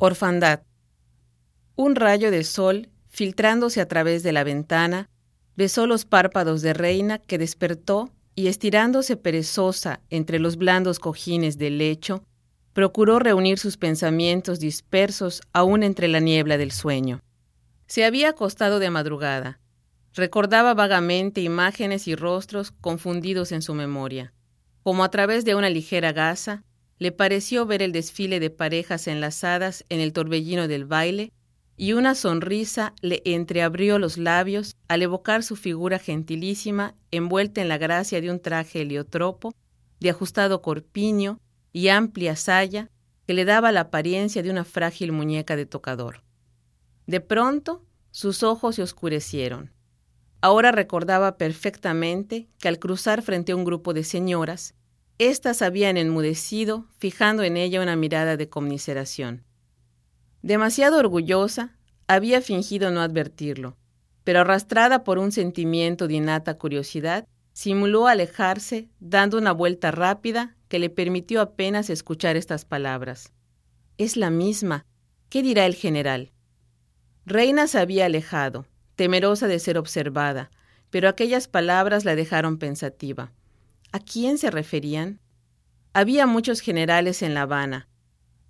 Orfandad. Un rayo de sol, filtrándose a través de la ventana, besó los párpados de Reina que despertó y estirándose perezosa entre los blandos cojines del lecho, procuró reunir sus pensamientos dispersos aún entre la niebla del sueño. Se había acostado de madrugada. Recordaba vagamente imágenes y rostros confundidos en su memoria. Como a través de una ligera gasa, le pareció ver el desfile de parejas enlazadas en el torbellino del baile, y una sonrisa le entreabrió los labios al evocar su figura gentilísima envuelta en la gracia de un traje heliotropo, de ajustado corpiño y amplia saya que le daba la apariencia de una frágil muñeca de tocador. De pronto, sus ojos se oscurecieron. Ahora recordaba perfectamente que al cruzar frente a un grupo de señoras, Estas habían enmudecido, fijando en ella una mirada de conmiseración. Demasiado orgullosa, había fingido no advertirlo, pero arrastrada por un sentimiento de innata curiosidad, simuló alejarse, dando una vuelta rápida que le permitió apenas escuchar estas palabras. Es la misma. ¿Qué dirá el general? Reina se había alejado, temerosa de ser observada, pero aquellas palabras la dejaron pensativa. ¿A quién se referían? Había muchos generales en La Habana,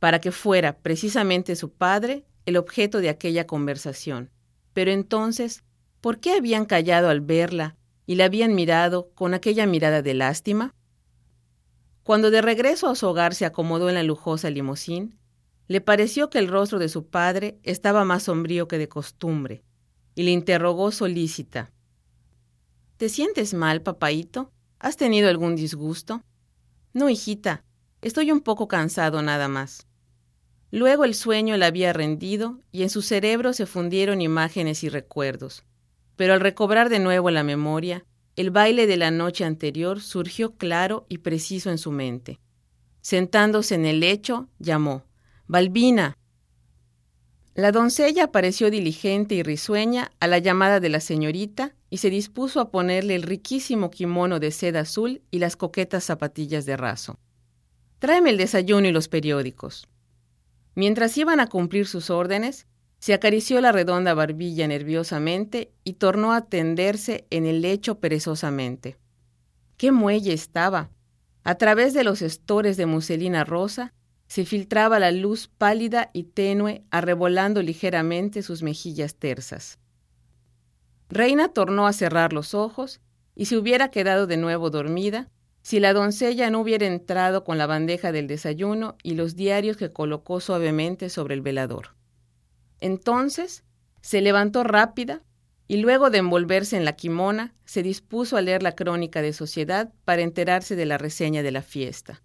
para que fuera precisamente su padre el objeto de aquella conversación. Pero entonces, ¿por qué habían callado al verla y la habían mirado con aquella mirada de lástima? Cuando de regreso a su hogar se acomodó en la lujosa limusín, le pareció que el rostro de su padre estaba más sombrío que de costumbre, y le interrogó solícita. ¿Te sientes mal, papaito? ¿Has tenido algún disgusto? No, hijita, estoy un poco cansado nada más. Luego el sueño la había rendido y en su cerebro se fundieron imágenes y recuerdos. Pero al recobrar de nuevo la memoria, el baile de la noche anterior surgió claro y preciso en su mente. Sentándose en el lecho, llamó Balbina. La doncella pareció diligente y risueña a la llamada de la señorita y se dispuso a ponerle el riquísimo kimono de seda azul y las coquetas zapatillas de raso. Tráeme el desayuno y los periódicos. Mientras iban a cumplir sus órdenes, se acarició la redonda barbilla nerviosamente y tornó a tenderse en el lecho perezosamente. ¡Qué muelle estaba! A través de los estores de muselina rosa se filtraba la luz pálida y tenue arrebolando ligeramente sus mejillas tersas. Reina tornó a cerrar los ojos y se hubiera quedado de nuevo dormida si la doncella no hubiera entrado con la bandeja del desayuno y los diarios que colocó suavemente sobre el velador. Entonces se levantó rápida y luego de envolverse en la quimona, se dispuso a leer la crónica de sociedad para enterarse de la reseña de la fiesta.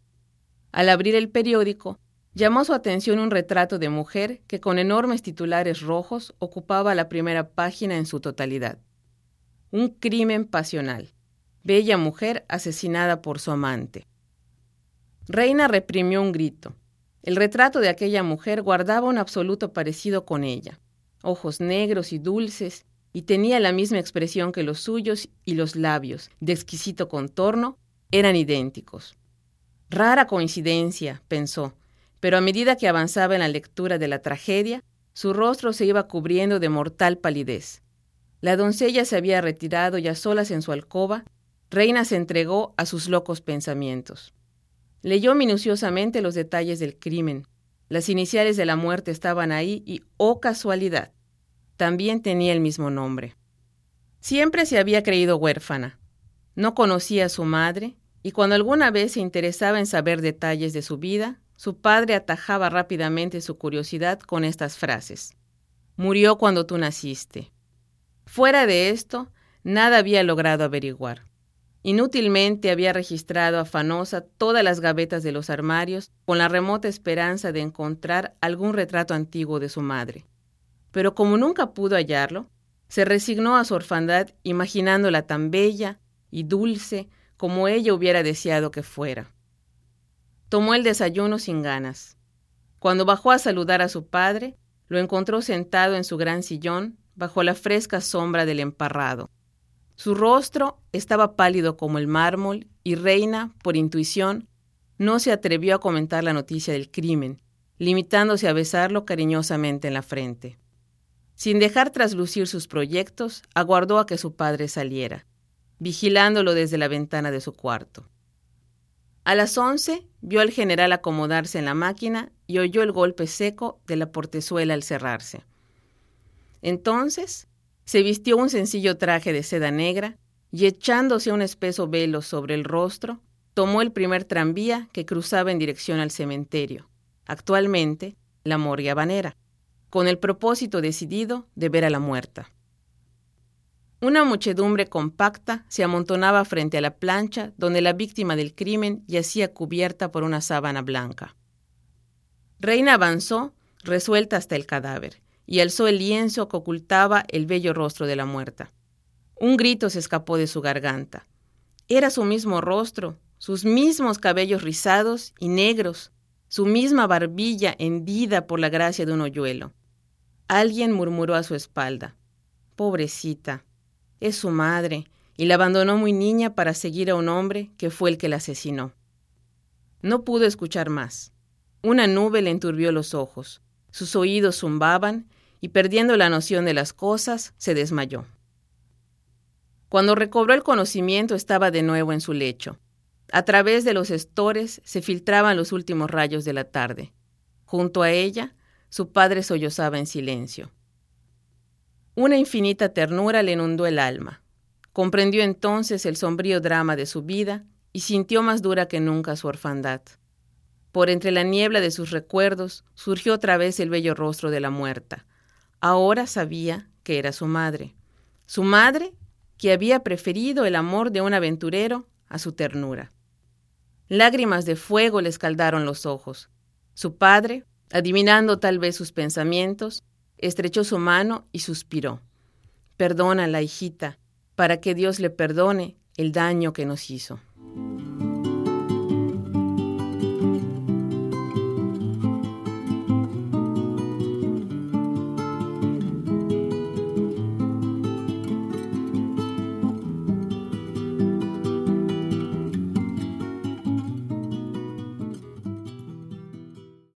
Al abrir el periódico, llamó su atención un retrato de mujer que con enormes titulares rojos ocupaba la primera página en su totalidad. Un crimen pasional. Bella mujer asesinada por su amante. Reina reprimió un grito. El retrato de aquella mujer guardaba un absoluto parecido con ella. Ojos negros y dulces, y tenía la misma expresión que los suyos y los labios, de exquisito contorno, eran idénticos. Rara coincidencia, pensó, pero a medida que avanzaba en la lectura de la tragedia, su rostro se iba cubriendo de mortal palidez. La doncella se había retirado ya solas en su alcoba, Reina se entregó a sus locos pensamientos. Leyó minuciosamente los detalles del crimen. Las iniciales de la muerte estaban ahí y, oh casualidad, también tenía el mismo nombre. Siempre se había creído huérfana. No conocía a su madre, y cuando alguna vez se interesaba en saber detalles de su vida, su padre atajaba rápidamente su curiosidad con estas frases. Murió cuando tú naciste. Fuera de esto, nada había logrado averiguar. Inútilmente había registrado afanosa todas las gavetas de los armarios con la remota esperanza de encontrar algún retrato antiguo de su madre. Pero como nunca pudo hallarlo, se resignó a su orfandad imaginándola tan bella y dulce como ella hubiera deseado que fuera. Tomó el desayuno sin ganas. Cuando bajó a saludar a su padre, lo encontró sentado en su gran sillón, bajo la fresca sombra del emparrado. Su rostro estaba pálido como el mármol y Reina, por intuición, no se atrevió a comentar la noticia del crimen. limitándose a besarlo cariñosamente en la frente. Sin dejar traslucir sus proyectos, aguardó a que su padre saliera, vigilándolo desde la ventana de su cuarto. A las once vio al general acomodarse en la máquina y oyó el golpe seco de la portezuela al cerrarse. Entonces se vistió un sencillo traje de seda negra y echándose un espeso velo sobre el rostro, tomó el primer tranvía que cruzaba en dirección al cementerio, actualmente la morgue habanera, con el propósito decidido de ver a la muerta. Una muchedumbre compacta se amontonaba frente a la plancha donde la víctima del crimen yacía cubierta por una sábana blanca. Reina avanzó, resuelta hasta el cadáver, y alzó el lienzo que ocultaba el bello rostro de la muerta. Un grito se escapó de su garganta. Era su mismo rostro, sus mismos cabellos rizados y negros, su misma barbilla hendida por la gracia de un hoyuelo. Alguien murmuró a su espalda. Pobrecita, es su madre, y la abandonó muy niña para seguir a un hombre que fue el que la asesinó. No pudo escuchar más. Una nube le enturbió los ojos, sus oídos zumbaban y perdiendo la noción de las cosas, se desmayó. Cuando recobró el conocimiento estaba de nuevo en su lecho. A través de los estores se filtraban los últimos rayos de la tarde. Junto a ella, su padre sollozaba en silencio. Una infinita ternura le inundó el alma. Comprendió entonces el sombrío drama de su vida y sintió más dura que nunca su orfandad. Por entre la niebla de sus recuerdos surgió otra vez el bello rostro de la muerta. Ahora sabía que era su madre. Su madre que había preferido el amor de un aventurero a su ternura. Lágrimas de fuego le escaldaron los ojos. Su padre, adivinando tal vez sus pensamientos, estrechó su mano y suspiró. Perdona la hijita, para que Dios le perdone el daño que nos hizo.